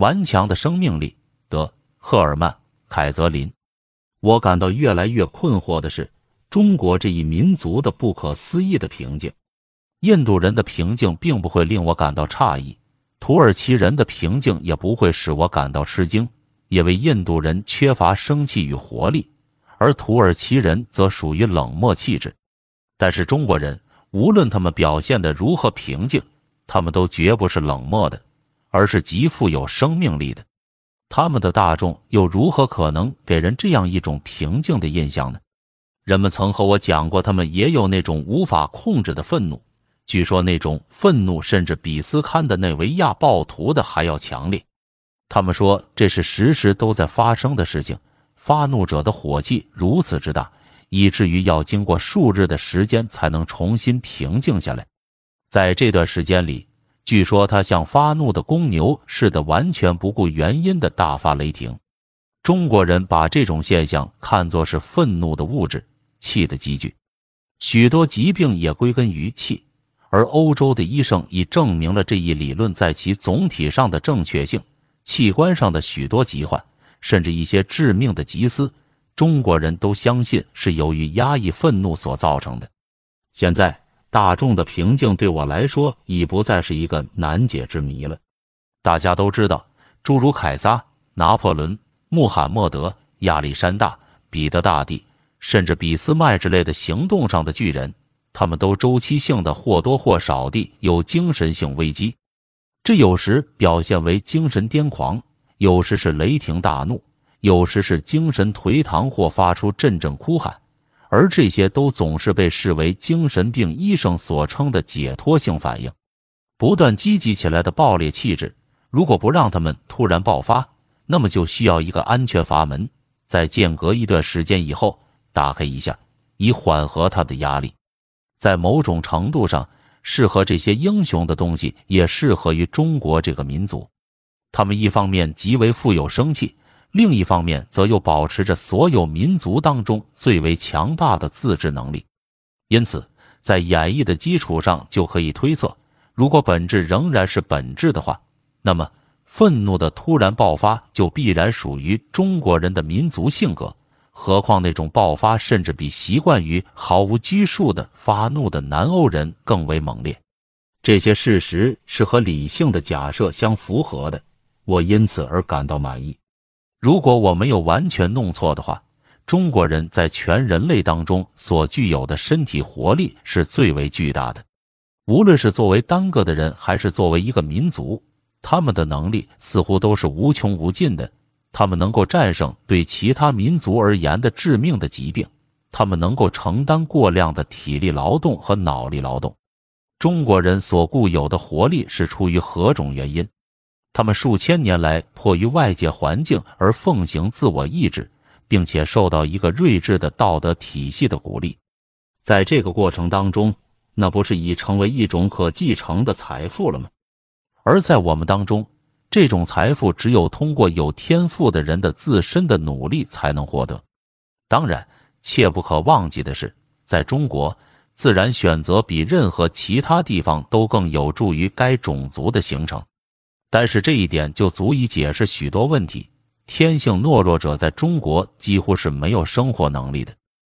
顽强的生命力。德赫尔曼·凯泽林，我感到越来越困惑的是，中国这一民族的不可思议的平静。印度人的平静并不会令我感到诧异，土耳其人的平静也不会使我感到吃惊，因为印度人缺乏生气与活力，而土耳其人则属于冷漠气质。但是中国人，无论他们表现得如何平静，他们都绝不是冷漠的，而是极富有生命力的。他们的大众又如何可能给人这样一种平静的印象呢？人们曾和我讲过，他们也有那种无法控制的愤怒。据说那种愤怒甚至比斯堪的内维亚暴徒的还要强烈。他们说这是时时都在发生的事情。发怒者的火气如此之大，以至于要经过数日的时间才能重新平静下来。在这段时间里，据说他像发怒的公牛似的，完全不顾原因的大发雷霆。中国人把这种现象看作是愤怒的物质，气的积聚。许多疾病也归根于气。而欧洲的医生已证明了这一理论在其总体上的正确性。器官上的许多疾患，甚至一些致命的疾思，中国人都相信是由于压抑愤怒所造成的。现在，大众的平静对我来说已不再是一个难解之谜了。大家都知道，诸如凯撒、拿破仑、穆罕默德、亚历山大、彼得大帝，甚至俾斯麦之类的行动上的巨人。他们都周期性的或多或少地有精神性危机，这有时表现为精神癫狂，有时是雷霆大怒，有时是精神颓唐或发出阵阵哭喊，而这些都总是被视为精神病医生所称的解脱性反应。不断积极起来的暴烈气质，如果不让他们突然爆发，那么就需要一个安全阀门，在间隔一段时间以后打开一下，以缓和他的压力。在某种程度上，适合这些英雄的东西也适合于中国这个民族。他们一方面极为富有生气，另一方面则又保持着所有民族当中最为强大的自制能力。因此，在演绎的基础上，就可以推测，如果本质仍然是本质的话，那么愤怒的突然爆发就必然属于中国人的民族性格。何况那种爆发，甚至比习惯于毫无拘束的发怒的南欧人更为猛烈。这些事实是和理性的假设相符合的，我因此而感到满意。如果我没有完全弄错的话，中国人在全人类当中所具有的身体活力是最为巨大的。无论是作为单个的人，还是作为一个民族，他们的能力似乎都是无穷无尽的。他们能够战胜对其他民族而言的致命的疾病，他们能够承担过量的体力劳动和脑力劳动。中国人所固有的活力是出于何种原因？他们数千年来迫于外界环境而奉行自我意志，并且受到一个睿智的道德体系的鼓励。在这个过程当中，那不是已成为一种可继承的财富了吗？而在我们当中。这种财富只有通过有天赋的人的自身的努力才能获得。当然，切不可忘记的是，在中国，自然选择比任何其他地方都更有助于该种族的形成。但是这一点就足以解释许多问题。天性懦弱者在中国几乎是没有生活能力的。